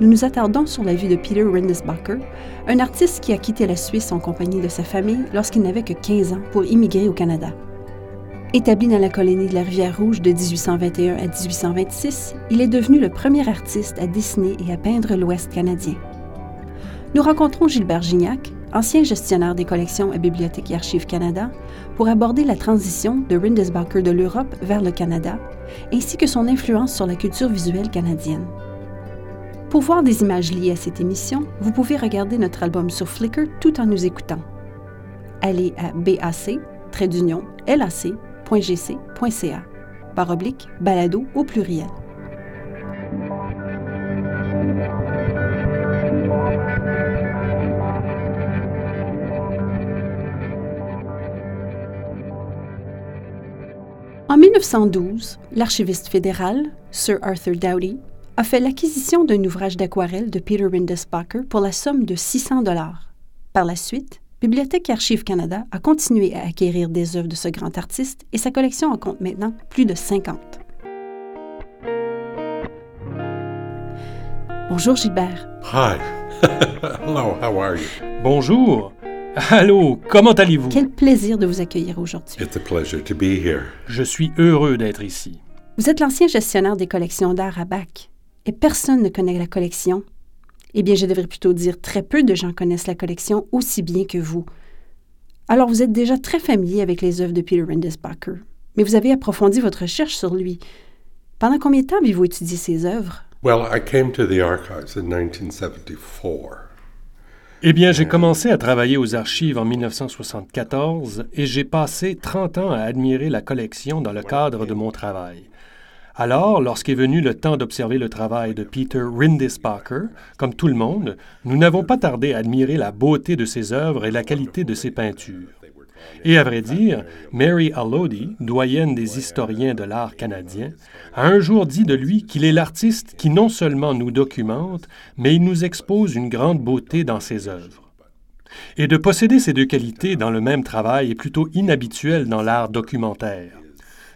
nous nous attardons sur la vie de Peter Rindesbacher, un artiste qui a quitté la Suisse en compagnie de sa famille lorsqu'il n'avait que 15 ans pour immigrer au Canada. Établi dans la colonie de la Rivière-Rouge de 1821 à 1826, il est devenu le premier artiste à dessiner et à peindre l'Ouest canadien. Nous rencontrons Gilbert Gignac, ancien gestionnaire des collections à Bibliothèque et Archives Canada, pour aborder la transition de Rindesbacher de l'Europe vers le Canada, ainsi que son influence sur la culture visuelle canadienne. Pour voir des images liées à cette émission, vous pouvez regarder notre album sur Flickr tout en nous écoutant. Allez à bac, lac.gc.ca, par oblique, balado au pluriel. En 1912, l'archiviste fédéral, Sir Arthur Doughty, a fait l'acquisition d'un ouvrage d'aquarelle de Peter Rindesbacher pour la somme de 600 dollars. Par la suite, Bibliothèque et Archives Canada a continué à acquérir des œuvres de ce grand artiste et sa collection en compte maintenant plus de 50. Bonjour Gilbert. Hi. Hello, how are you? Bonjour. Allô, comment allez-vous? Quel plaisir de vous accueillir aujourd'hui. It's a pleasure to be here. Je suis heureux d'être ici. Vous êtes l'ancien gestionnaire des collections d'art à Bac et personne ne connaît la collection. Eh bien, je devrais plutôt dire très peu de gens connaissent la collection aussi bien que vous. Alors, vous êtes déjà très familier avec les œuvres de Peter Rindesbacher, mais vous avez approfondi votre recherche sur lui. Pendant combien de temps avez-vous étudié ses œuvres? Well, I came to the archives in 1974. Eh bien, j'ai commencé à travailler aux archives en 1974 et j'ai passé 30 ans à admirer la collection dans le cadre de mon travail. Alors, lorsqu'est venu le temps d'observer le travail de Peter Rindisbacher, comme tout le monde, nous n'avons pas tardé à admirer la beauté de ses œuvres et la qualité de ses peintures. Et à vrai dire, Mary Allody, doyenne des historiens de l'art canadien, a un jour dit de lui qu'il est l'artiste qui non seulement nous documente, mais il nous expose une grande beauté dans ses œuvres. Et de posséder ces deux qualités dans le même travail est plutôt inhabituel dans l'art documentaire.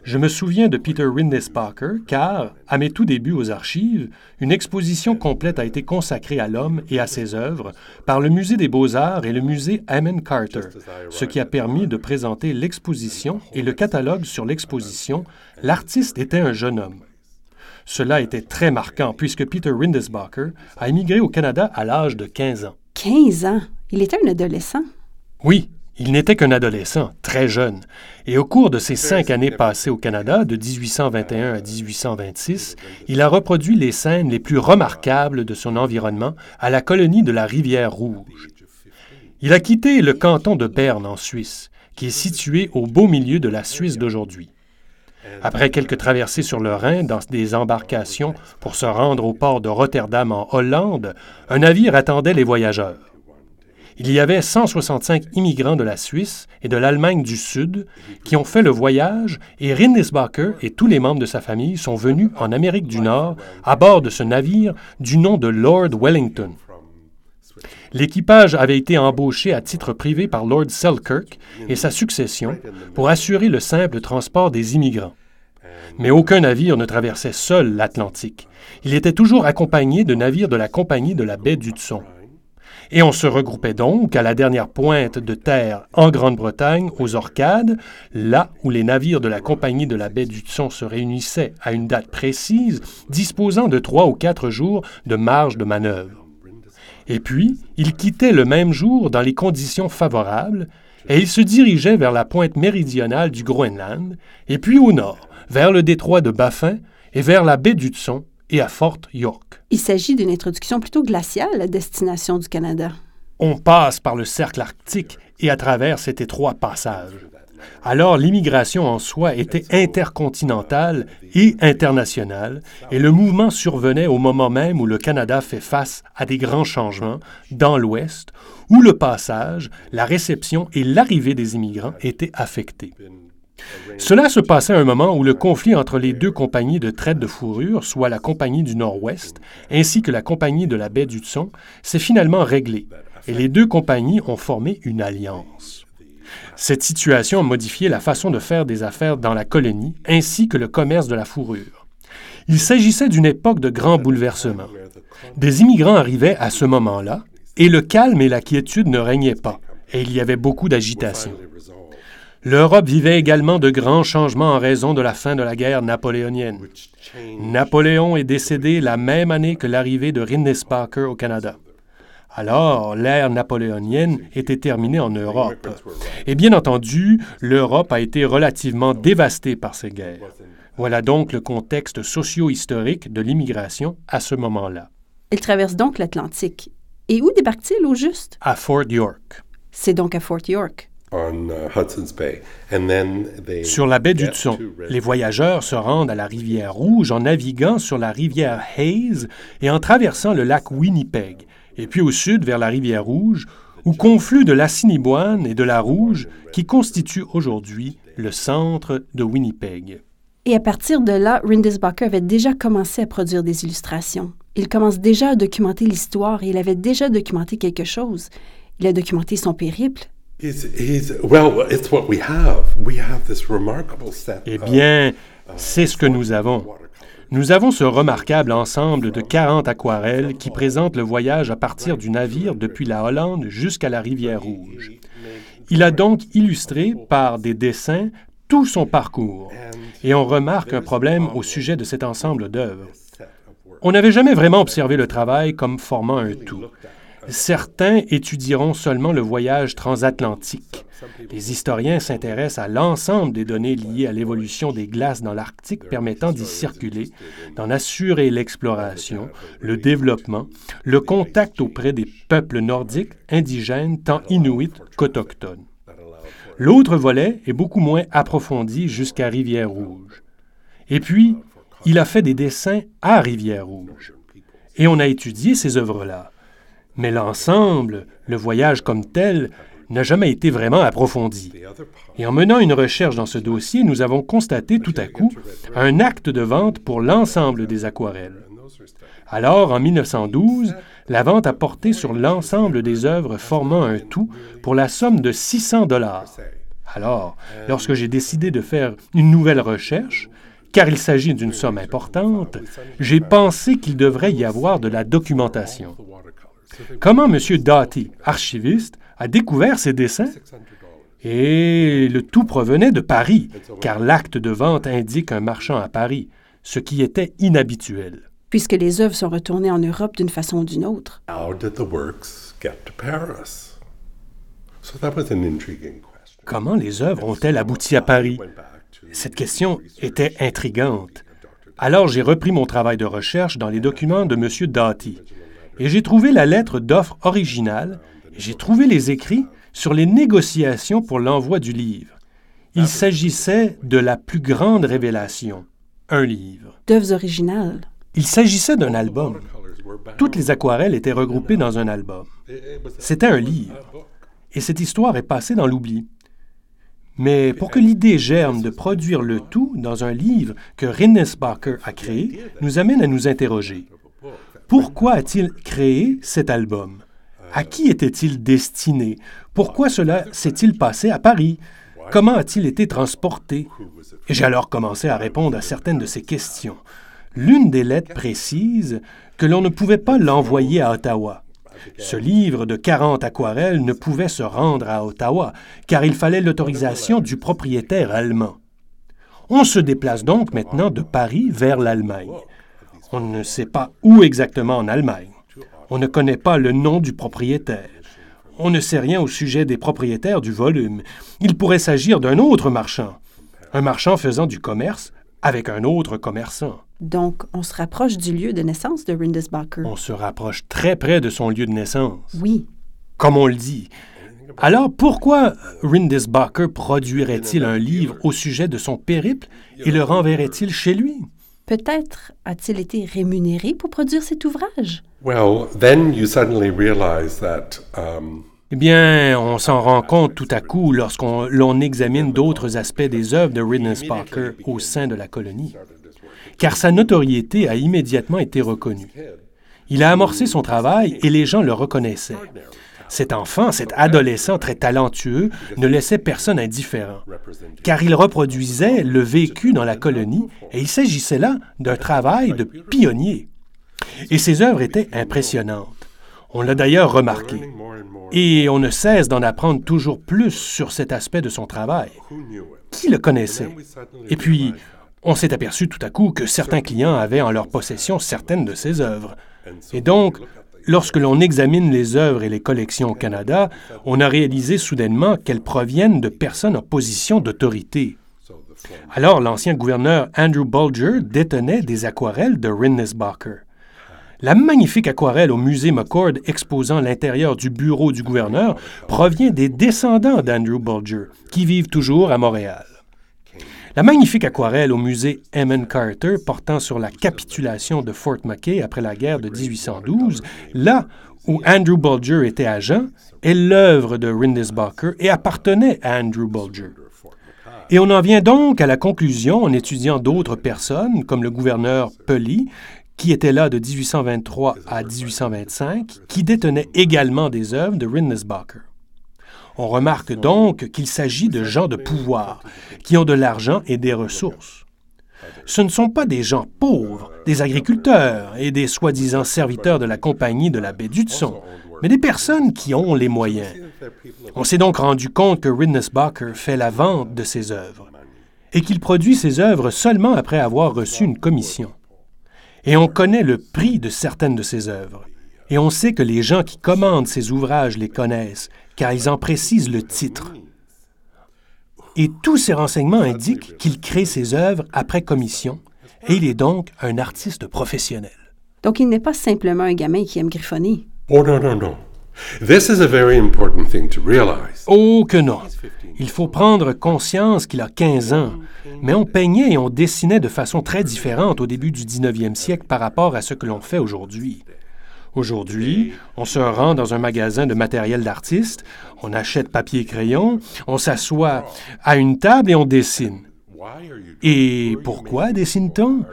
Je me souviens de Peter Rindesbacher car, à mes tout débuts aux archives, une exposition complète a été consacrée à l'homme et à ses œuvres par le Musée des beaux-arts et le Musée Ammon Carter, ce qui a permis de présenter l'exposition et le catalogue sur l'exposition L'artiste était un jeune homme. Cela était très marquant puisque Peter Rindesbacher a émigré au Canada à l'âge de 15 ans. 15 ans? Il était un adolescent? Oui, il n'était qu'un adolescent, très jeune, et au cours de ses cinq années passées au Canada, de 1821 à 1826, il a reproduit les scènes les plus remarquables de son environnement à la colonie de la Rivière-Rouge. Il a quitté le canton de Berne en Suisse, qui est situé au beau milieu de la Suisse d'aujourd'hui. Après quelques traversées sur le Rhin dans des embarcations pour se rendre au port de Rotterdam en Hollande, un navire attendait les voyageurs. Il y avait 165 immigrants de la Suisse et de l'Allemagne du Sud qui ont fait le voyage et Rindisbacher et tous les membres de sa famille sont venus en Amérique du Nord à bord de ce navire du nom de Lord Wellington. L'équipage avait été embauché à titre privé par Lord Selkirk et sa succession pour assurer le simple transport des immigrants. Mais aucun navire ne traversait seul l'Atlantique. Il était toujours accompagné de navires de la Compagnie de la baie d'Hudson. Et on se regroupait donc à la dernière pointe de terre en Grande-Bretagne, aux Orcades, là où les navires de la Compagnie de la baie d'Hudson se réunissaient à une date précise, disposant de trois ou quatre jours de marge de manœuvre. Et puis, ils quittaient le même jour dans les conditions favorables, et ils se dirigeaient vers la pointe méridionale du Groenland, et puis au nord, vers le détroit de Baffin et vers la baie d'Hudson et à Fort York. Il s'agit d'une introduction plutôt glaciale à destination du Canada. On passe par le cercle arctique et à travers cet étroit passage. Alors l'immigration en soi était intercontinentale et internationale, et le mouvement survenait au moment même où le Canada fait face à des grands changements dans l'Ouest, où le passage, la réception et l'arrivée des immigrants étaient affectés. Cela se passait à un moment où le conflit entre les deux compagnies de traite de fourrure, soit la Compagnie du Nord-Ouest ainsi que la Compagnie de la baie du Tson, s'est finalement réglé et les deux compagnies ont formé une alliance. Cette situation a modifié la façon de faire des affaires dans la colonie ainsi que le commerce de la fourrure. Il s'agissait d'une époque de grands bouleversements. Des immigrants arrivaient à ce moment-là et le calme et la quiétude ne régnaient pas et il y avait beaucoup d'agitation. L'Europe vivait également de grands changements en raison de la fin de la guerre napoléonienne. Napoléon est décédé la même année que l'arrivée de Rindes Parker au Canada. Alors, l'ère napoléonienne était terminée en Europe. Et bien entendu, l'Europe a été relativement dévastée par ces guerres. Voilà donc le contexte socio-historique de l'immigration à ce moment-là. Il traverse donc l'Atlantique. Et où débarque-t-il au juste? À Fort York. C'est donc à Fort York. Uh, sur la baie du Tson, les voyageurs se rendent à la rivière Rouge en naviguant sur la rivière Hayes et en traversant le lac Winnipeg, et puis au sud vers la rivière Rouge, où confluent de l'Assiniboine et de la Rouge, qui constituent aujourd'hui le centre de Winnipeg. Et à partir de là, Rindisbacher avait déjà commencé à produire des illustrations. Il commence déjà à documenter l'histoire et il avait déjà documenté quelque chose. Il a documenté son périple, eh bien, c'est ce que nous avons. Nous avons ce remarquable ensemble de 40 aquarelles qui présentent le voyage à partir du navire depuis la Hollande jusqu'à la rivière Rouge. Il a donc illustré par des dessins tout son parcours. Et on remarque un problème au sujet de cet ensemble d'œuvres. On n'avait jamais vraiment observé le travail comme formant un tout. Certains étudieront seulement le voyage transatlantique. Les historiens s'intéressent à l'ensemble des données liées à l'évolution des glaces dans l'Arctique permettant d'y circuler, d'en assurer l'exploration, le développement, le contact auprès des peuples nordiques, indigènes, tant inuits qu'autochtones. L'autre volet est beaucoup moins approfondi jusqu'à Rivière-Rouge. Et puis, il a fait des dessins à Rivière-Rouge. Et on a étudié ces œuvres-là. Mais l'ensemble, le voyage comme tel, n'a jamais été vraiment approfondi. Et en menant une recherche dans ce dossier, nous avons constaté tout à coup un acte de vente pour l'ensemble des aquarelles. Alors, en 1912, la vente a porté sur l'ensemble des œuvres formant un tout pour la somme de 600 dollars. Alors, lorsque j'ai décidé de faire une nouvelle recherche, car il s'agit d'une somme importante, j'ai pensé qu'il devrait y avoir de la documentation. Comment M. Doughty, archiviste, a découvert ces dessins? Et le tout provenait de Paris, car l'acte de vente indique un marchand à Paris, ce qui était inhabituel. Puisque les œuvres sont retournées en Europe d'une façon ou d'une autre. Comment les œuvres ont-elles abouti à Paris? Cette question était intrigante. Alors j'ai repris mon travail de recherche dans les documents de M. Doughty et j'ai trouvé la lettre d'offre originale, j'ai trouvé les écrits sur les négociations pour l'envoi du livre. Il s'agissait de la plus grande révélation, un livre. D'œuvres originales. Il s'agissait d'un album. Toutes les aquarelles étaient regroupées dans un album. C'était un livre. Et cette histoire est passée dans l'oubli. Mais pour que l'idée germe de produire le tout dans un livre que Barker a créé, nous amène à nous interroger. Pourquoi a-t-il créé cet album? À qui était-il destiné? Pourquoi cela s'est-il passé à Paris? Comment a-t-il été transporté? Et j'ai alors commencé à répondre à certaines de ces questions. L'une des lettres précise que l'on ne pouvait pas l'envoyer à Ottawa. Ce livre de 40 aquarelles ne pouvait se rendre à Ottawa, car il fallait l'autorisation du propriétaire allemand. On se déplace donc maintenant de Paris vers l'Allemagne. On ne sait pas où exactement en Allemagne. On ne connaît pas le nom du propriétaire. On ne sait rien au sujet des propriétaires du volume. Il pourrait s'agir d'un autre marchand. Un marchand faisant du commerce avec un autre commerçant. Donc, on se rapproche du lieu de naissance de Rindesbacher. On se rapproche très près de son lieu de naissance. Oui. Comme on le dit, Alors pourquoi Rindisbacher produirait-il un livre au sujet de son périple et le renverrait-il chez lui? Peut-être a-t-il été rémunéré pour produire cet ouvrage? Well, then you suddenly realize that um, Eh bien, on s'en rend compte tout à coup lorsqu'on l'on examine d'autres aspects des œuvres de Rindisbacher au sein de la colonie, car sa notoriété a immédiatement été reconnue. Il a amorcé son travail et les gens le reconnaissaient. Cet enfant, cet adolescent très talentueux, ne laissait personne indifférent, car il reproduisait le vécu dans la colonie et il s'agissait là d'un travail de pionnier. Et ses œuvres étaient impressionnantes. On l'a d'ailleurs remarqué. Et on ne cesse d'en apprendre toujours plus sur cet aspect de son travail. Qui le connaissait? Et puis, on s'est aperçu tout à coup que certains clients avaient en leur possession certaines de ses œuvres. Et donc, lorsque l'on examine les œuvres et les collections au Canada, on a réalisé soudainement qu'elles proviennent de personnes en position d'autorité. Alors, l'ancien gouverneur Andrew Bulger détenait des aquarelles de Rindisbacher. La magnifique aquarelle au musée McCord exposant l'intérieur du bureau du gouverneur provient des descendants d'Andrew Bulger, qui vivent toujours à Montréal. La magnifique aquarelle au musée Emmon Carter portant sur la capitulation de Fort McKay après la guerre de 1812, là où Andrew Bulger était agent, est l'œuvre de Rindisbacher et appartenait à Andrew Bulger. Et on en vient donc à la conclusion en étudiant d'autres personnes, comme le gouverneur Pully, qui était là de 1823 à 1825, qui détenait également des œuvres de Rindisbacher. On remarque donc qu'il s'agit de gens de pouvoir, qui ont de l'argent et des ressources. Ce ne sont pas des gens pauvres, des agriculteurs et des soi-disant serviteurs de la compagnie de la baie d'Hudson, mais des personnes qui ont les moyens. On s'est donc rendu compte que Rindisbacher fait la vente de ses œuvres et qu'il produit ses œuvres seulement après avoir reçu une commission. Et on connaît le prix de certaines de ses œuvres. Et on sait que les gens qui commandent ses ouvrages les connaissent, car ils en précisent le titre. Et tous ces renseignements indiquent qu'il crée ses œuvres après commission, et il est donc un artiste professionnel. Donc il n'est pas simplement un gamin qui aime griffonner. oh no no no, this is a very important thing to realize. Oh que non! Il faut prendre conscience qu'il a 15 ans, mais on peignait et on dessinait de façon très différente au début du 19e siècle par rapport à ce que l'on fait aujourd'hui. Aujourd'hui, on se rend dans un magasin de matériel d'artiste, on achète papier crayon, on s'assoit à une table et on dessine. Et pourquoi dessine-t-on?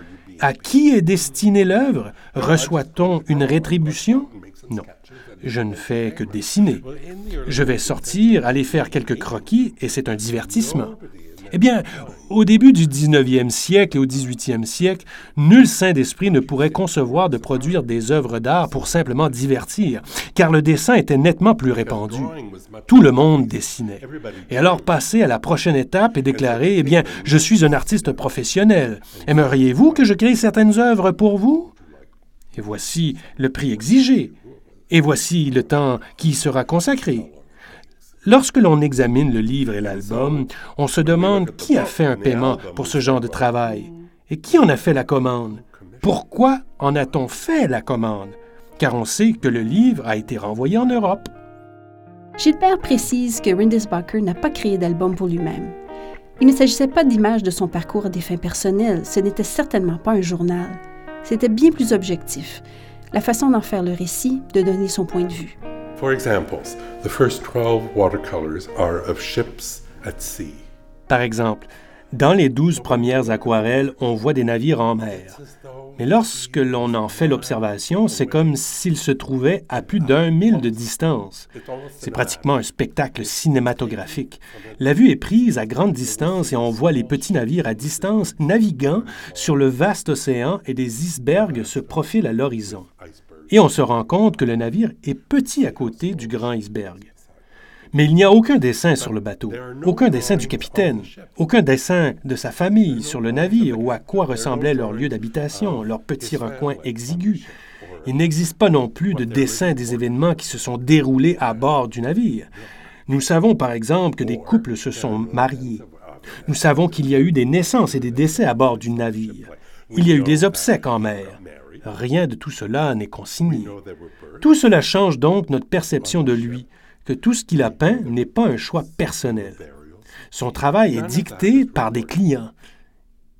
À qui est destinée l'œuvre? Reçoit-on une rétribution? Non. Je ne fais que dessiner. Je vais sortir, aller faire quelques croquis, et c'est un divertissement. Eh bien, au début du 19e siècle et au 18e siècle, nul saint d'esprit ne pourrait concevoir de produire des œuvres d'art pour simplement divertir, car le dessin était nettement plus répandu. Tout le monde dessinait. Et alors passer à la prochaine étape et déclarer, eh bien, je suis un artiste professionnel. Aimeriez-vous que je crée certaines œuvres pour vous? Et voici le prix exigé. Et voici le temps qui sera consacré. Lorsque l'on examine le livre et l'album, on se demande qui a fait un paiement pour ce genre de travail et qui en a fait la commande. Pourquoi en a-t-on fait la commande? Car on sait que le livre a été renvoyé en Europe. Gilbert précise que Rindisbacher n'a pas créé d'album pour lui-même. Il ne s'agissait pas d'images de son parcours à des fins personnelles, ce n'était certainement pas un journal. C'était bien plus objectif, la façon d'en faire le récit, de donner son point de vue. For the first 12 watercolors are of ships at sea. Par exemple, dans les douze premières aquarelles, on voit des navires en mer. Mais lorsque l'on en fait l'observation, c'est comme s'ils se trouvaient à plus d'un mille de distance. C'est pratiquement un spectacle cinématographique. La vue est prise à grande distance et on voit les petits navires à distance naviguant sur le vaste océan et des icebergs se profilent à l'horizon. Et on se rend compte que le navire est petit à côté du grand iceberg. Mais il n'y a aucun dessin sur le bateau, aucun dessin du capitaine, aucun dessin de sa famille sur le navire ou à quoi ressemblait leur lieu d'habitation, leur petit recoin exigu. Il n'existe pas non plus de dessin des événements qui se sont déroulés à bord du navire. Nous savons par exemple que des couples se sont mariés. Nous savons qu'il y a eu des naissances et des décès à bord du navire. Il y a eu des obsèques en mer. Rien de tout cela n'est consigné. Tout cela change donc notre perception de lui, que tout ce qu'il a peint n'est pas un choix personnel. Son travail est dicté par des clients.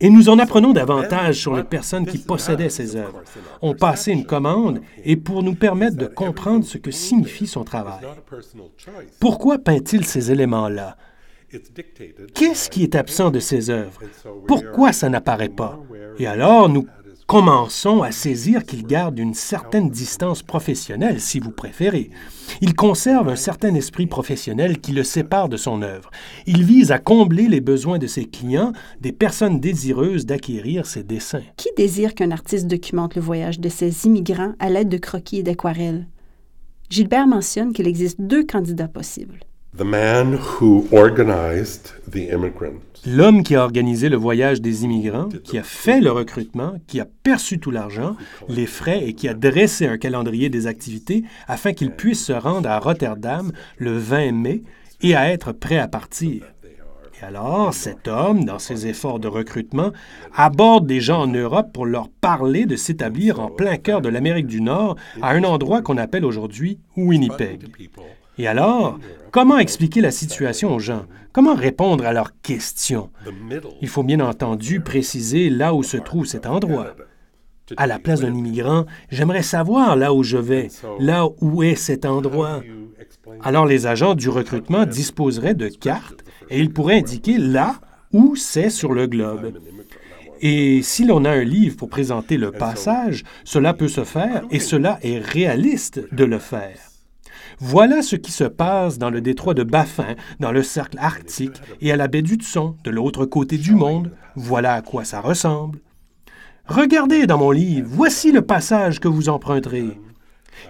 Et nous en apprenons davantage sur les personnes qui possédaient ces œuvres, ont passé une commande et pour nous permettre de comprendre ce que signifie son travail. Pourquoi peint-il ces éléments-là? Qu'est-ce qui est absent de ces œuvres? Pourquoi ça n'apparaît pas? Et alors, nous commençons à saisir qu'il garde une certaine distance professionnelle, si vous préférez. Il conserve un certain esprit professionnel qui le sépare de son œuvre. Il vise à combler les besoins de ses clients, des personnes désireuses d'acquérir ses dessins. Qui désire qu'un artiste documente le voyage de ces immigrants à l'aide de croquis et d'aquarelles? Gilbert mentionne qu'il existe deux candidats possibles. The man who organized the immigrant L'homme qui a organisé le voyage des immigrants, qui a fait le recrutement, qui a perçu tout l'argent, les frais et qui a dressé un calendrier des activités afin qu'il puisse se rendre à Rotterdam le 20 mai et à être prêt à partir. Et alors, cet homme, dans ses efforts de recrutement, aborde des gens en Europe pour leur parler de s'établir en plein cœur de l'Amérique du Nord, à un endroit qu'on appelle aujourd'hui Winnipeg. Et alors, comment expliquer la situation aux gens? Comment répondre à leurs questions? Il faut bien entendu préciser là où se trouve cet endroit. À la place d'un immigrant, j'aimerais savoir là où je vais, là où est cet endroit. Alors les agents du recrutement disposeraient de cartes et ils pourraient indiquer là où c'est sur le globe. Et si l'on a un livre pour présenter le passage, cela peut se faire et cela est réaliste de le faire. Voilà ce qui se passe dans le détroit de Baffin, dans le cercle arctique et à la baie d'Hudson, de l'autre côté du monde. Voilà à quoi ça ressemble. Regardez dans mon livre, voici le passage que vous emprunterez.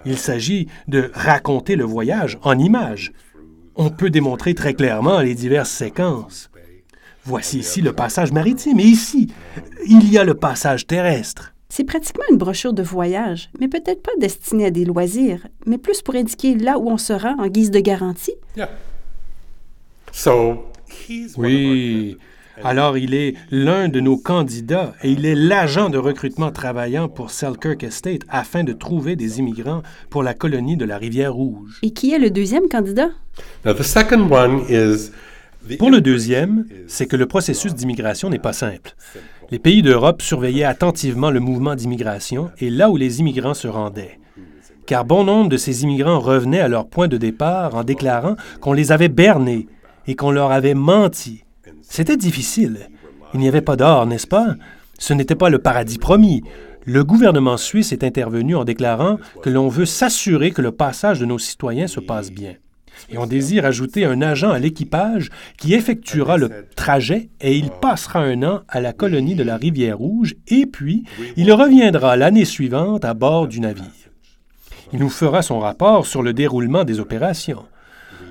Il s'agit de raconter le voyage en images. On peut démontrer très clairement les diverses séquences. Voici ici le passage maritime et ici, il y a le passage terrestre. C'est pratiquement une brochure de voyage, mais peut-être pas destinée à des loisirs, mais plus pour indiquer là où on se rend en guise de garantie. Oui. Alors il est l'un de nos candidats et il est l'agent de recrutement travaillant pour Selkirk Estate afin de trouver des immigrants pour la colonie de la Rivière Rouge. Et qui est le deuxième candidat? Pour le deuxième, c'est que le processus d'immigration n'est pas simple. Les pays d'Europe surveillaient attentivement le mouvement d'immigration et là où les immigrants se rendaient. Car bon nombre de ces immigrants revenaient à leur point de départ en déclarant qu'on les avait bernés et qu'on leur avait menti. C'était difficile. Il n'y avait pas d'or, n'est-ce pas? Ce n'était pas le paradis promis. Le gouvernement suisse est intervenu en déclarant que l'on veut s'assurer que le passage de nos citoyens se passe bien et on désire ajouter un agent à l'équipage qui effectuera le trajet et il passera un an à la colonie de la Rivière Rouge et puis il reviendra l'année suivante à bord du navire. Il nous fera son rapport sur le déroulement des opérations.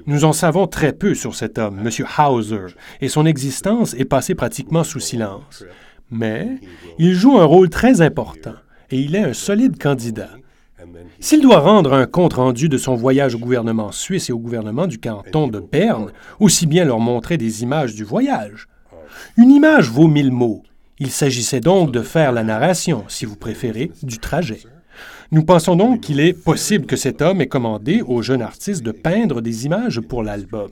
Nous en savons très peu sur cet homme, M. Hauser, et son existence est passée pratiquement sous silence. Mais il joue un rôle très important et il est un solide candidat. S'il doit rendre un compte-rendu de son voyage au gouvernement suisse et au gouvernement du canton de Berne, aussi bien leur montrer des images du voyage. Une image vaut mille mots. Il s'agissait donc de faire la narration, si vous préférez, du trajet. Nous pensons donc qu'il est possible que cet homme ait commandé au jeune artiste de peindre des images pour l'album.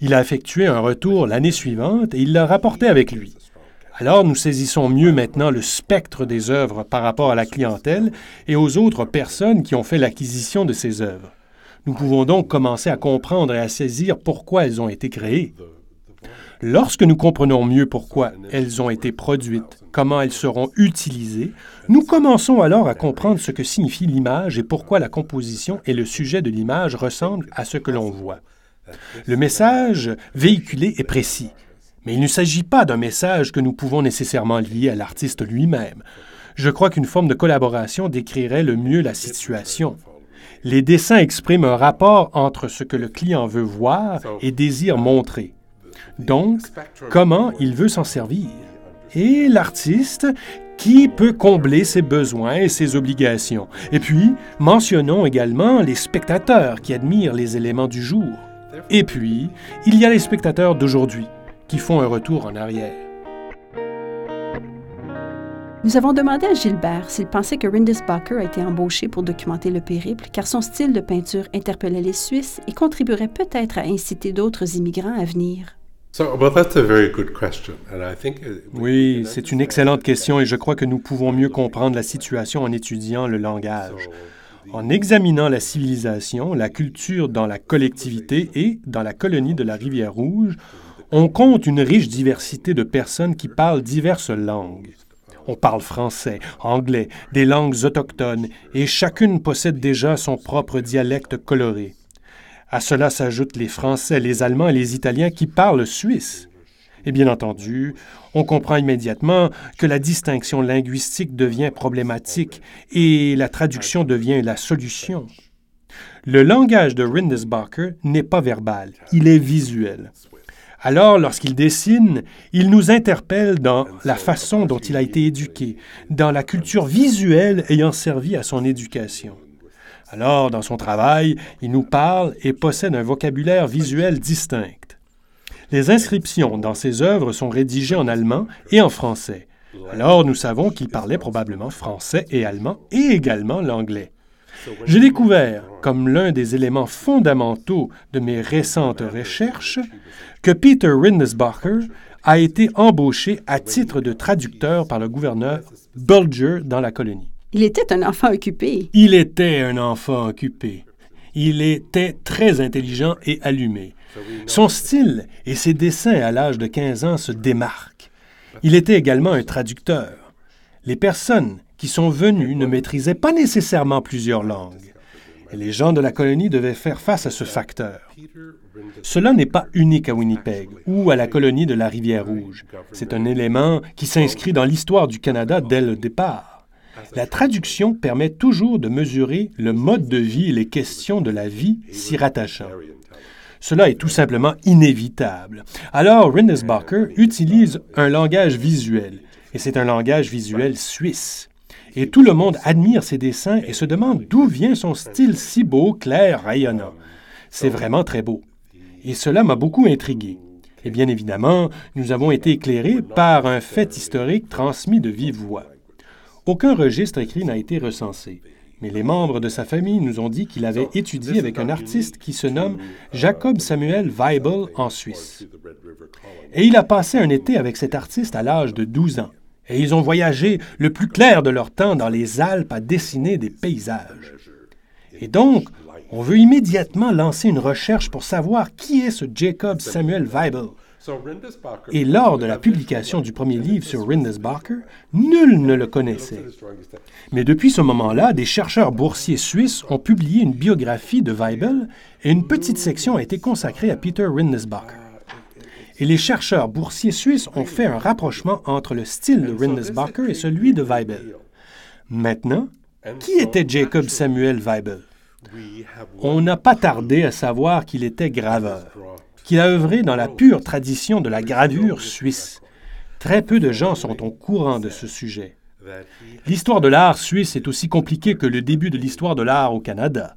Il a effectué un retour l'année suivante et il l'a rapporté avec lui. Alors nous saisissons mieux maintenant le spectre des œuvres par rapport à la clientèle et aux autres personnes qui ont fait l'acquisition de ces œuvres. Nous pouvons donc commencer à comprendre et à saisir pourquoi elles ont été créées. Lorsque nous comprenons mieux pourquoi elles ont été produites, comment elles seront utilisées, nous commençons alors à comprendre ce que signifie l'image et pourquoi la composition et le sujet de l'image ressemblent à ce que l'on voit. Le message véhiculé est précis. Mais il ne s'agit pas d'un message que nous pouvons nécessairement lier à l'artiste lui-même. Je crois qu'une forme de collaboration décrirait le mieux la situation. Les dessins expriment un rapport entre ce que le client veut voir et désire montrer. Donc, comment il veut s'en servir? Et l'artiste qui peut combler ses besoins et ses obligations? Et puis, mentionnons également les spectateurs qui admirent les éléments du jour. Et puis, il y a les spectateurs d'aujourd'hui qui font un retour en arrière. Nous avons demandé à Gilbert s'il pensait que Rindisbacher a été embauché pour documenter le périple, car son style de peinture interpellait les Suisses et contribuerait peut-être à inciter d'autres immigrants à venir. Oui, c'est une excellente question et je crois que nous pouvons mieux comprendre la situation en étudiant le langage, en examinant la civilisation, la culture dans la collectivité et dans la colonie de la Rivière Rouge. On compte une riche diversité de personnes qui parlent diverses langues. On parle français, anglais, des langues autochtones, et chacune possède déjà son propre dialecte coloré. À cela s'ajoutent les Français, les Allemands et les Italiens qui parlent suisse. Et bien entendu, on comprend immédiatement que la distinction linguistique devient problématique et la traduction devient la solution. Le langage de Rindesbacher n'est pas verbal, il est visuel. Alors, lorsqu'il dessine, il nous interpelle dans la façon dont il a été éduqué, dans la culture visuelle ayant servi à son éducation. Alors, dans son travail, il nous parle et possède un vocabulaire visuel distinct. Les inscriptions dans ses œuvres sont rédigées en allemand et en français. Alors, nous savons qu'il parlait probablement français et allemand et également l'anglais. J'ai découvert, comme l'un des éléments fondamentaux de mes récentes recherches, que Peter Rindesbacher a été embauché à titre de traducteur par le gouverneur Bulger dans la colonie. Il était un enfant occupé. Il était un enfant occupé. Il était très intelligent et allumé. Son style et ses dessins à l'âge de 15 ans se démarquent. Il était également un traducteur. Les personnes qui sont venues ne maîtrisaient pas nécessairement plusieurs langues. Et les gens de la colonie devaient faire face à ce facteur. Cela n'est pas unique à Winnipeg ou à la colonie de la Rivière-Rouge. C'est un élément qui s'inscrit dans l'histoire du Canada dès le départ. La traduction permet toujours de mesurer le mode de vie et les questions de la vie s'y rattachant. Cela est tout simplement inévitable. Alors, Rindesbacher utilise un langage visuel, et c'est un langage visuel suisse et tout le monde admire ses dessins et se demande d'où vient son style si beau, clair, rayonnant. C'est vraiment très beau. Et cela m'a beaucoup intrigué. Et bien évidemment, nous avons été éclairés par un fait historique transmis de vive voix. Aucun registre écrit n'a été recensé, mais les membres de sa famille nous ont dit qu'il avait étudié avec un artiste qui se nomme Jacob Samuel Weibel en Suisse. Et il a passé un été avec cet artiste à l'âge de 12 ans et ils ont voyagé le plus clair de leur temps dans les Alpes à dessiner des paysages. Et donc, on veut immédiatement lancer une recherche pour savoir qui est ce Jacob Samuel Weibel. Et lors de la publication du premier livre sur Rindesbacher, nul ne le connaissait. Mais depuis ce moment-là, des chercheurs boursiers suisses ont publié une biographie de Weibel et une petite section a été consacrée à Peter Rindesbacher et les chercheurs boursiers suisses ont fait un rapprochement entre le style de Rindesbacher et celui de Weibel. Maintenant, qui était Jacob Samuel Weibel? On n'a pas tardé à savoir qu'il était graveur, qu'il a œuvré dans la pure tradition de la gravure suisse. Très peu de gens sont au courant de ce sujet. L'histoire de l'art suisse est aussi compliquée que le début de l'histoire de l'art au Canada.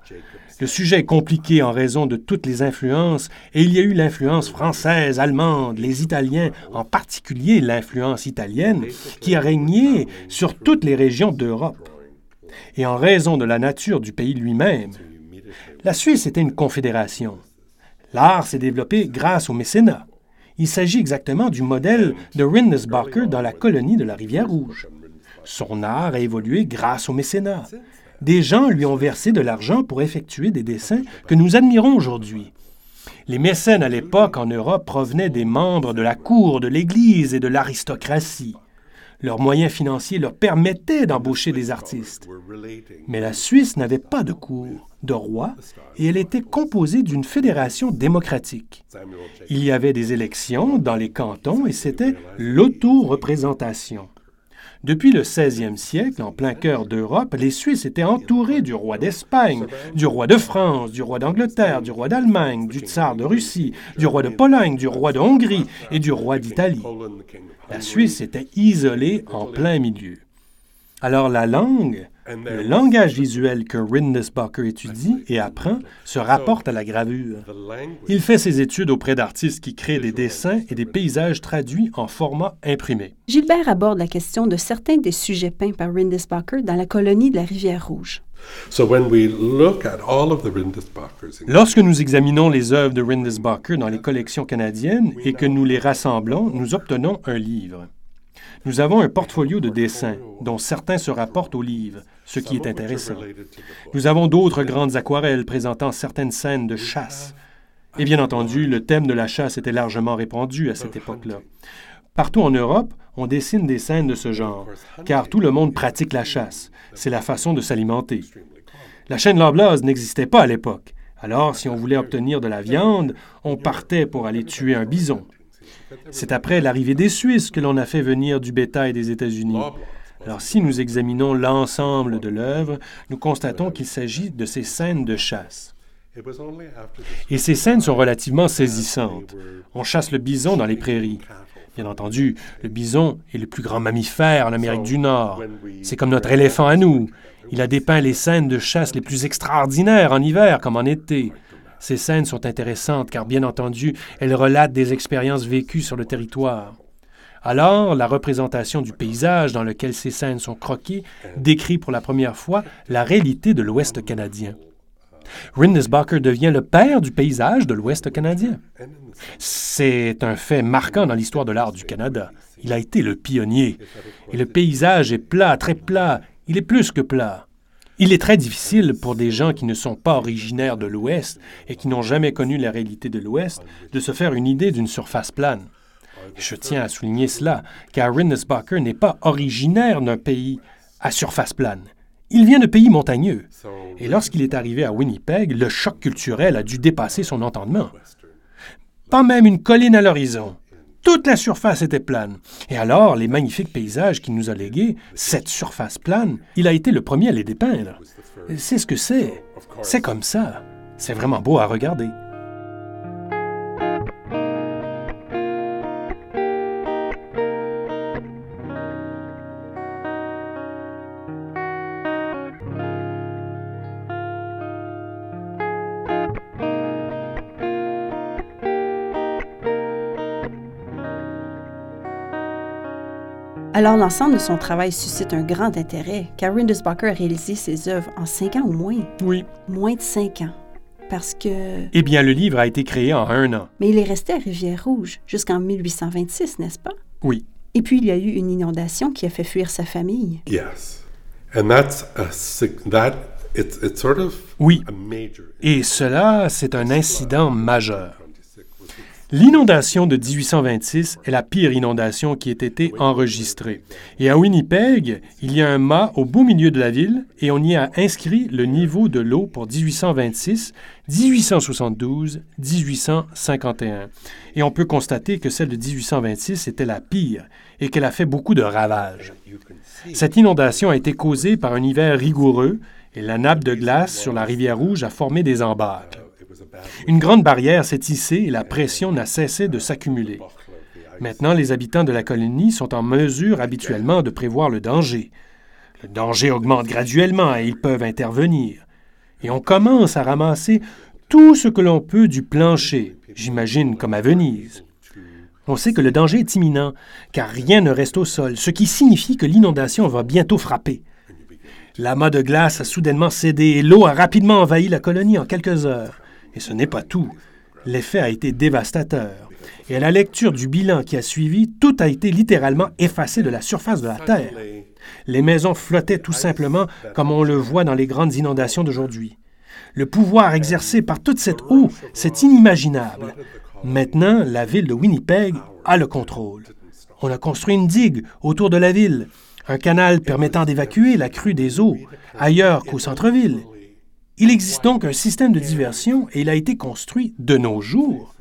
Le sujet est compliqué en raison de toutes les influences, et il y a eu l'influence française, allemande, les Italiens, en particulier l'influence italienne, qui a régné sur toutes les régions d'Europe. Et en raison de la nature du pays lui-même, la Suisse était une confédération. L'art s'est développé grâce au mécénat. Il s'agit exactement du modèle de Rindesbacher dans la colonie de la Rivière Rouge. Son art a évolué grâce au mécénat des gens lui ont versé de l'argent pour effectuer des dessins que nous admirons aujourd'hui. Les mécènes à l'époque en Europe provenaient des membres de la cour, de l'Église et de l'aristocratie. Leurs moyens financiers leur permettaient d'embaucher des artistes. Mais la Suisse n'avait pas de cour, de roi, et elle était composée d'une fédération démocratique. Il y avait des élections dans les cantons et c'était l'auto-représentation. Depuis le 16e siècle, en plein cœur d'Europe, les Suisses étaient entourés du roi d'Espagne, du roi de France, du roi d'Angleterre, du roi d'Allemagne, du tsar de Russie, du roi de Pologne, du roi de Hongrie et du roi d'Italie. La Suisse était isolée en plein milieu. Alors la langue, Le langage visuel que Rindesbacher étudie et apprend se rapporte à la gravure. Il fait ses études auprès d'artistes qui créent des dessins et des paysages traduits en format imprimé. Gilbert aborde la question de certains des sujets peints par Rindesbacher dans la colonie de la Rivière-Rouge. Lorsque nous examinons les œuvres de Rindesbacher dans les collections canadiennes et que nous les rassemblons, nous obtenons un livre. Nous avons un portfolio de dessins, dont certains se rapportent au livre, ce qui est intéressant. Nous avons d'autres grandes aquarelles présentant certaines scènes de chasse. Et bien entendu, le thème de la chasse était largement répandu à cette époque-là. Partout en Europe, on dessine des scènes de ce genre, car tout le monde pratique la chasse. C'est la façon de s'alimenter. La chaîne Lamblaise n'existait pas à l'époque. Alors, si on voulait obtenir de la viande, on partait pour aller tuer un bison. C'est après l'arrivée des Suisses que l'on a fait venir du bétail des États-Unis. Alors si nous examinons l'ensemble de l'œuvre, nous constatons qu'il s'agit de ces scènes de chasse. Et ces scènes sont relativement saisissantes. On chasse le bison dans les prairies. Bien entendu, le bison est le plus grand mammifère en Amérique du Nord. C'est comme notre éléphant à nous. Il a dépeint les scènes de chasse les plus extraordinaires en hiver comme en été. Ces scènes sont intéressantes car, bien entendu, elles relatent des expériences vécues sur le territoire. Alors, la représentation du paysage dans lequel ces scènes sont croquées décrit pour la première fois la réalité de l'Ouest canadien. Rindesbacher devient le père du paysage de l'Ouest canadien. C'est un fait marquant dans l'histoire de l'art du Canada. Il a été le pionnier. Et le paysage est plat, très plat. Il est plus que plat. Il est très difficile pour des gens qui ne sont pas originaires de l'Ouest et qui n'ont jamais connu la réalité de l'Ouest de se faire une idée d'une surface plane. Je tiens à souligner cela, car Rinnensbacher n'est pas originaire d'un pays à surface plane. Il vient de pays montagneux. Et lorsqu'il est arrivé à Winnipeg, le choc culturel a dû dépasser son entendement. Pas même une colline à l'horizon. Toute la surface était plane. Et alors, les magnifiques paysages qu'il nous a légués, cette surface plane, il a été le premier à les dépeindre. C'est ce que c'est. C'est comme ça. C'est vraiment beau à regarder. Alors l'ensemble de son travail suscite un grand intérêt, car Rindesbacher a réalisé ses œuvres en cinq ans ou moins. Oui. Moins de cinq ans. Parce que... Eh bien, le livre a été créé en un an. Mais il est resté à Rivière-Rouge jusqu'en 1826, n'est-ce pas? Oui. Et puis, il y a eu une inondation qui a fait fuir sa famille. Yes. And that's a, that, it's, it's sort of oui. a major... Et cela, c'est un incident majeur. L'inondation de 1826 est la pire inondation qui ait été enregistrée. Et à Winnipeg, il y a un mât au beau milieu de la ville et on y a inscrit le niveau de l'eau pour 1826, 1872, 1851. Et on peut constater que celle de 1826 était la pire et qu'elle a fait beaucoup de ravages. Cette inondation a été causée par un hiver rigoureux et la nappe de glace sur la rivière Rouge a formé des embâcles. Une grande barrière s'est tissée et la pression n'a cessé de s'accumuler. Maintenant, les habitants de la colonie sont en mesure habituellement de prévoir le danger. Le danger augmente graduellement et ils peuvent intervenir. Et on commence à ramasser tout ce que l'on peut du plancher, j'imagine comme à Venise. On sait que le danger est imminent, car rien ne reste au sol, ce qui signifie que l'inondation va bientôt frapper. L'amas de glace a soudainement cédé et l'eau a rapidement envahi la colonie en quelques heures. Et ce n'est pas tout. L'effet a été dévastateur. Et à la lecture du bilan qui a suivi, tout a été littéralement effacé de la surface de la Terre. Les maisons flottaient tout simplement comme on le voit dans les grandes inondations d'aujourd'hui. Le pouvoir exercé par toute cette eau, c'est inimaginable. Maintenant, la ville de Winnipeg a le contrôle. On a construit une digue autour de la ville, un canal permettant d'évacuer la crue des eaux ailleurs qu'au centre-ville. Il existe donc un système de diversion et il a été construit de nos jours.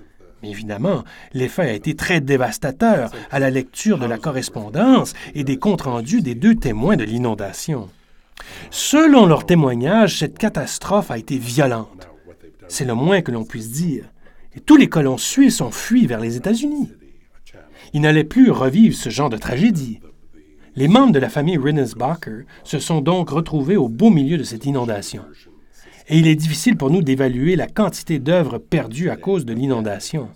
Mais évidemment, l'effet a été très dévastateur à la lecture de la correspondance et des comptes rendus des deux témoins de l'inondation. Selon leurs témoignages, cette catastrophe a été violente. C'est le moins que l'on puisse dire. Et tous les colons suisses ont fui vers les États-Unis. Ils n'allaient plus revivre ce genre de tragédie. Les membres de la famille Rinnensbacher se sont donc retrouvés au beau milieu de cette inondation. Et il est difficile pour nous d'évaluer la quantité d'œuvres perdues à cause de l'inondation.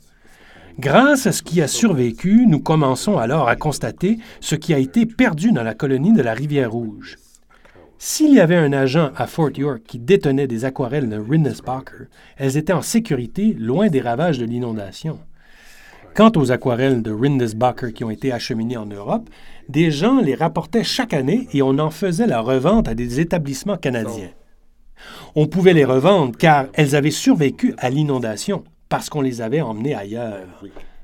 Grâce à ce qui a survécu, nous commençons alors à constater ce qui a été perdu dans la colonie de la Rivière-Rouge. S'il y avait un agent à Fort York qui détenait des aquarelles de Rinnensbacher, elles étaient en sécurité loin des ravages de l'inondation. Quant aux aquarelles de Rindesbacher qui ont été acheminées en Europe, des gens les rapportaient chaque année et on en faisait la revente à des établissements canadiens. On pouvait les revendre car elles avaient survécu à l'inondation parce qu'on les avait emmenées ailleurs.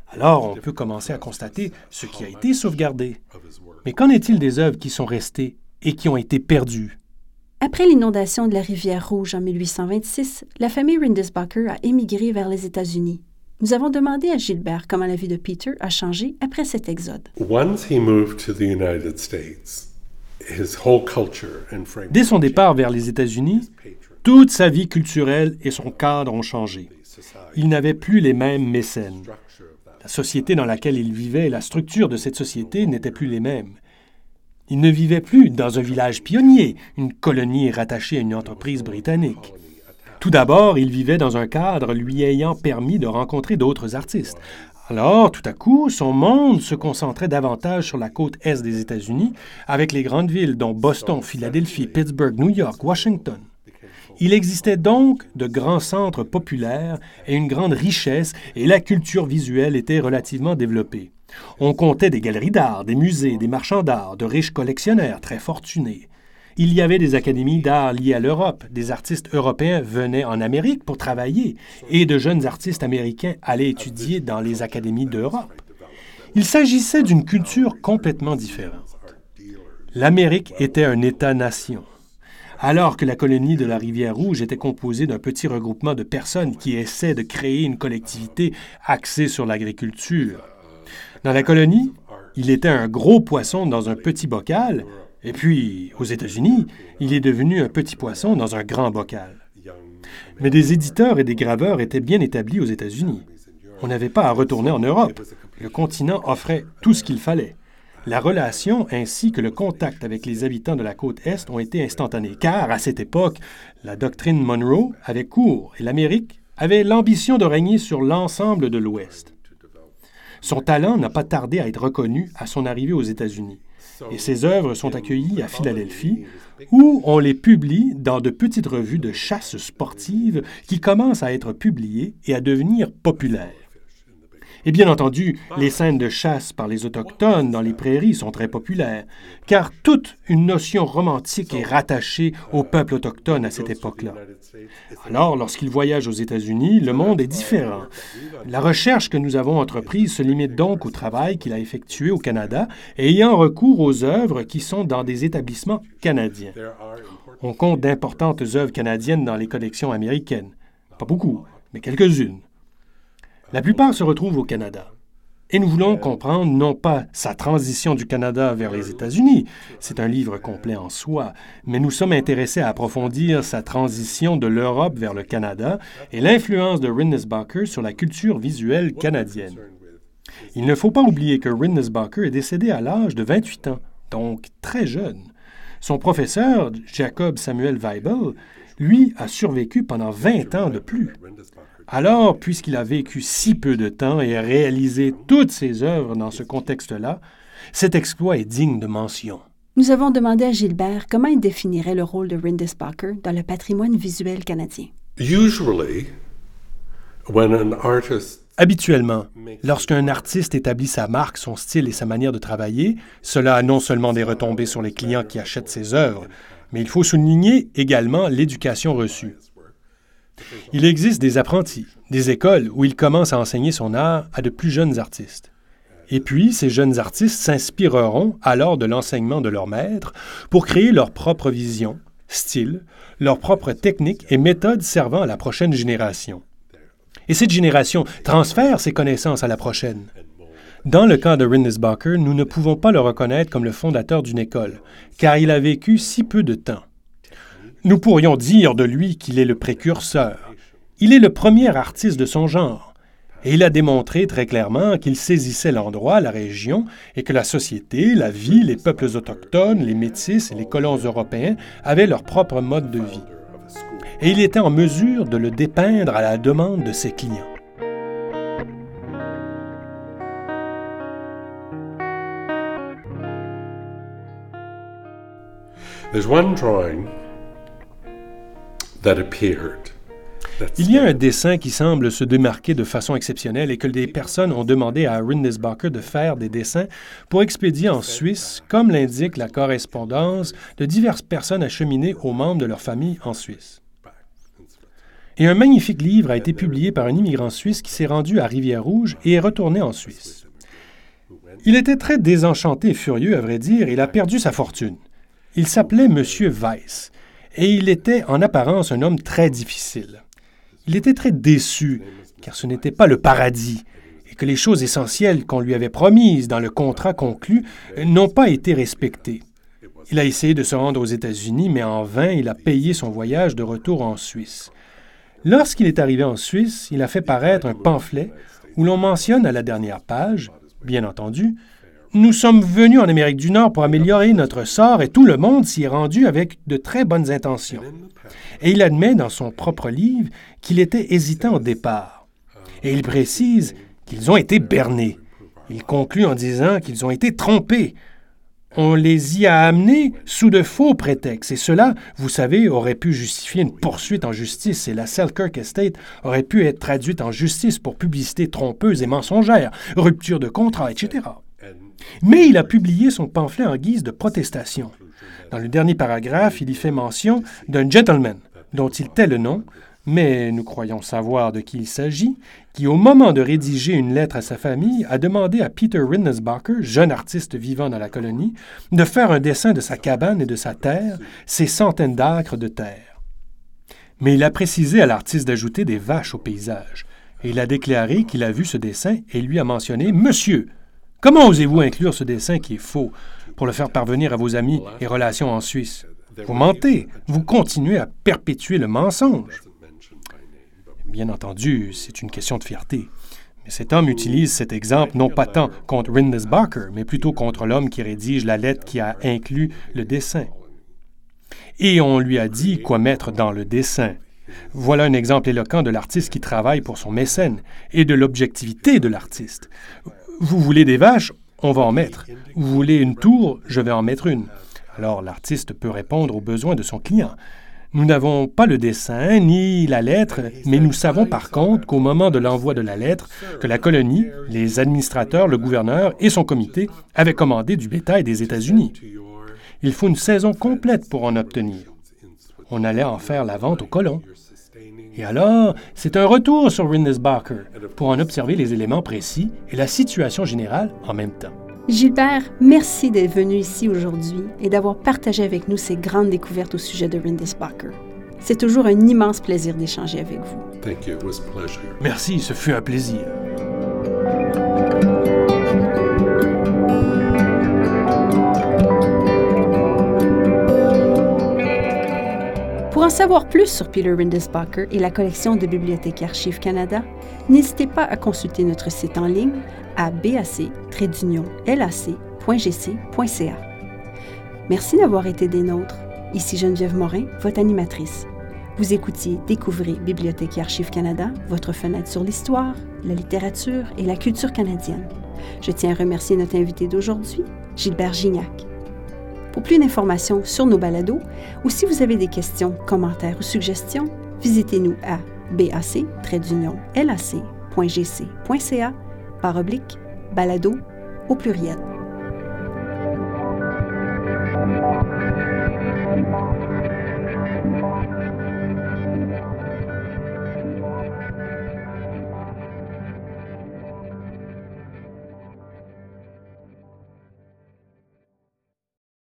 Alors on peut commencer à constater ce qui a été sauvegardé. Mais qu'en est-il des œuvres qui sont restées et qui ont été perdues? Après l'inondation de la rivière Rouge en 1826, la famille Rindesbacher a émigré vers les États-Unis. Nous avons demandé à Gilbert comment la vie de Peter a changé après cet exode. Dès son départ vers les États-Unis, toute sa vie culturelle et son cadre ont changé. Il n'avait plus les mêmes mécènes. La société dans laquelle il vivait et la structure de cette société n'étaient plus les mêmes. Il ne vivait plus dans un village pionnier, une colonie rattachée à une entreprise britannique. Tout d'abord, il vivait dans un cadre lui ayant permis de rencontrer d'autres artistes. Alors, tout à coup, son monde se concentrait davantage sur la côte est des États-Unis, avec les grandes villes dont Boston, Philadelphie, Pittsburgh, New York, Washington. Il existait donc de grands centres populaires et une grande richesse, et la culture visuelle était relativement développée. On comptait des galeries d'art, des musées, des marchands d'art, de riches collectionneurs très fortunés. Il y avait des académies d'art liées à l'Europe. Des artistes européens venaient en Amérique pour travailler et de jeunes artistes américains allaient étudier dans les académies d'Europe. Il s'agissait d'une culture complètement différente. L'Amérique était un État-nation. Alors que la colonie de la rivière Rouge était composée d'un petit regroupement de personnes qui essaient de créer une collectivité axée sur l'agriculture. Dans la colonie, il était un gros poisson dans un petit bocal et puis, aux États-Unis, il est devenu un petit poisson dans un grand bocal. Mais des éditeurs et des graveurs étaient bien établis aux États-Unis. On n'avait pas à retourner en Europe. Le continent offrait tout ce qu'il fallait. La relation ainsi que le contact avec les habitants de la côte Est ont été instantanés, car à cette époque, la doctrine Monroe avait cours et l'Amérique avait l'ambition de régner sur l'ensemble de l'Ouest. Son talent n'a pas tardé à être reconnu à son arrivée aux États-Unis et ses œuvres sont accueillies à Philadelphie, où on les publie dans de petites revues de chasse sportive qui commencent à être publiées et à devenir populaires. Et bien entendu, les scènes de chasse par les Autochtones dans les prairies sont très populaires, car toute une notion romantique est rattachée au peuple autochtone à cette époque-là. Alors, lorsqu'il voyage aux États-Unis, le monde est différent. La recherche que nous avons entreprise se limite donc au travail qu'il a effectué au Canada, ayant recours aux œuvres qui sont dans des établissements canadiens. On compte d'importantes œuvres canadiennes dans les collections américaines. Pas beaucoup, mais quelques-unes. La plupart se retrouvent au Canada. Et nous voulons comprendre non pas sa transition du Canada vers les États-Unis, c'est un livre complet en soi, mais nous sommes intéressés à approfondir sa transition de l'Europe vers le Canada et l'influence de Rinnensbacher sur la culture visuelle canadienne. Il ne faut pas oublier que Rinnensbacher est décédé à l'âge de 28 ans, donc très jeune. Son professeur, Jacob Samuel Weibel, lui, a survécu pendant 20 ans de plus. Alors, puisqu'il a vécu si peu de temps et a réalisé toutes ses œuvres dans ce contexte-là, cet exploit est digne de mention. Nous avons demandé à Gilbert comment il définirait le rôle de Rindesbacher dans le patrimoine visuel canadien. Habituellement, lorsqu'un artiste établit sa marque, son style et sa manière de travailler, cela a non seulement des retombées sur les clients qui achètent ses œuvres, mais il faut souligner également l'éducation reçue. Il existe des apprentis, des écoles où il commence à enseigner son art à de plus jeunes artistes. Et puis, ces jeunes artistes s'inspireront alors de l'enseignement de leur maître pour créer leur propre vision, style, leur propre technique et méthode servant à la prochaine génération. Et cette génération transfère ses connaissances à la prochaine. Dans le cas de Rindesbacher, nous ne pouvons pas le reconnaître comme le fondateur d'une école, car il a vécu si peu de temps. Nous pourrions dire de lui qu'il est le précurseur. Il est le premier artiste de son genre. Et il a démontré très clairement qu'il saisissait l'endroit, la région, et que la société, la vie, les peuples autochtones, les métis et les colons européens avaient leur propre mode de vie. Et il était en mesure de le dépeindre à la demande de ses clients. There's one drawing that appeared. that's Il y a un dessin qui semble se démarquer de façon exceptionnelle et que des personnes ont demandé à Rindisbacher de faire des dessins pour expédier en Suisse, comme l'indique la correspondance de diverses personnes acheminées aux membres de leur famille en Suisse. Et un magnifique livre a été publié par un immigrant suisse qui s'est rendu à Rivière-Rouge et est retourné en Suisse. Il était très désenchanté et furieux, à vrai dire, et il a perdu sa fortune. Il s'appelait Monsieur Weiss, et il était en apparence un homme très difficile. Il était très déçu, car ce n'était pas le paradis, et que les choses essentielles qu'on lui avait promises dans le contrat conclu n'ont pas été respectées. Il a essayé de se rendre aux États-Unis, mais en vain, il a payé son voyage de retour en Suisse. Lorsqu'il est arrivé en Suisse, il a fait paraître un pamphlet où l'on mentionne à la dernière page, bien entendu, Nous sommes venus en Amérique du Nord pour améliorer notre sort et tout le monde s'y est rendu avec de très bonnes intentions. Et il admet dans son propre livre qu'il était hésitant au départ. Et il précise qu'ils ont été bernés. Il conclut en disant qu'ils ont été trompés. On les y a amenés sous de faux prétextes, et cela, vous savez, aurait pu justifier une poursuite en justice, et la Selkirk Estate aurait pu être traduite en justice pour publicité trompeuse et mensongère, rupture de contrat, etc. Mais il a publié son pamphlet en guise de protestation. Dans le dernier paragraphe, il y fait mention d'un gentleman, dont il tait le nom, mais nous croyons savoir de qui il s'agit, qui, au moment de rédiger une lettre à sa famille, a demandé à Peter Rinnensbacher, jeune artiste vivant dans la colonie, de faire un dessin de sa cabane et de sa terre, ses centaines d'acres de terre. Mais il a précisé à l'artiste d'ajouter des vaches au paysage, et il a déclaré qu'il a vu ce dessin et lui a mentionné Monsieur, comment osez-vous inclure ce dessin qui est faux pour le faire parvenir à vos amis et relations en Suisse? Vous mentez, vous continuez à perpétuer le mensonge. Bien entendu, c'est une question de fierté. Mais cet homme utilise cet exemple non pas tant contre Rindesbacher, mais plutôt contre l'homme qui rédige la lettre qui a inclus le dessin. Et on lui a dit quoi mettre dans le dessin. Voilà un exemple éloquent de l'artiste qui travaille pour son mécène et de l'objectivité de l'artiste. Vous voulez des vaches On va en mettre. Vous voulez une tour Je vais en mettre une. Alors l'artiste peut répondre aux besoins de son client. Nous n'avons pas le dessin ni la lettre, mais nous savons par contre qu'au moment de l'envoi de la lettre, que la colonie, les administrateurs, le gouverneur et son comité avaient commandé du bétail des États-Unis. Il faut une saison complète pour en obtenir. On allait en faire la vente aux colons. Et alors, c'est un retour sur Rindesbacher pour en observer les éléments précis et la situation générale en même temps. Gilbert, merci d'être venu ici aujourd'hui et d'avoir partagé avec nous ces grandes découvertes au sujet de Rindisbacher. C'est toujours un immense plaisir d'échanger avec vous. Thank you. It was a pleasure. Merci, ce fut un plaisir. Savoir plus sur Peter Rindisbacher et la collection de Bibliothèque Archives Canada, n'hésitez pas à consulter notre site en ligne à bac-lac.gc.ca. Merci d'avoir été des nôtres. Ici Geneviève Morin, votre animatrice. Vous écoutiez Découvrez Bibliothèque et Archives Canada, votre fenêtre sur l'histoire, la littérature et la culture canadienne. Je tiens à remercier notre invité d'aujourd'hui, Gilbert Gignac. Pour plus d'informations sur nos balados ou si vous avez des questions, commentaires ou suggestions, visitez-nous à bac-lac.gc.ca par oblique balado au pluriel.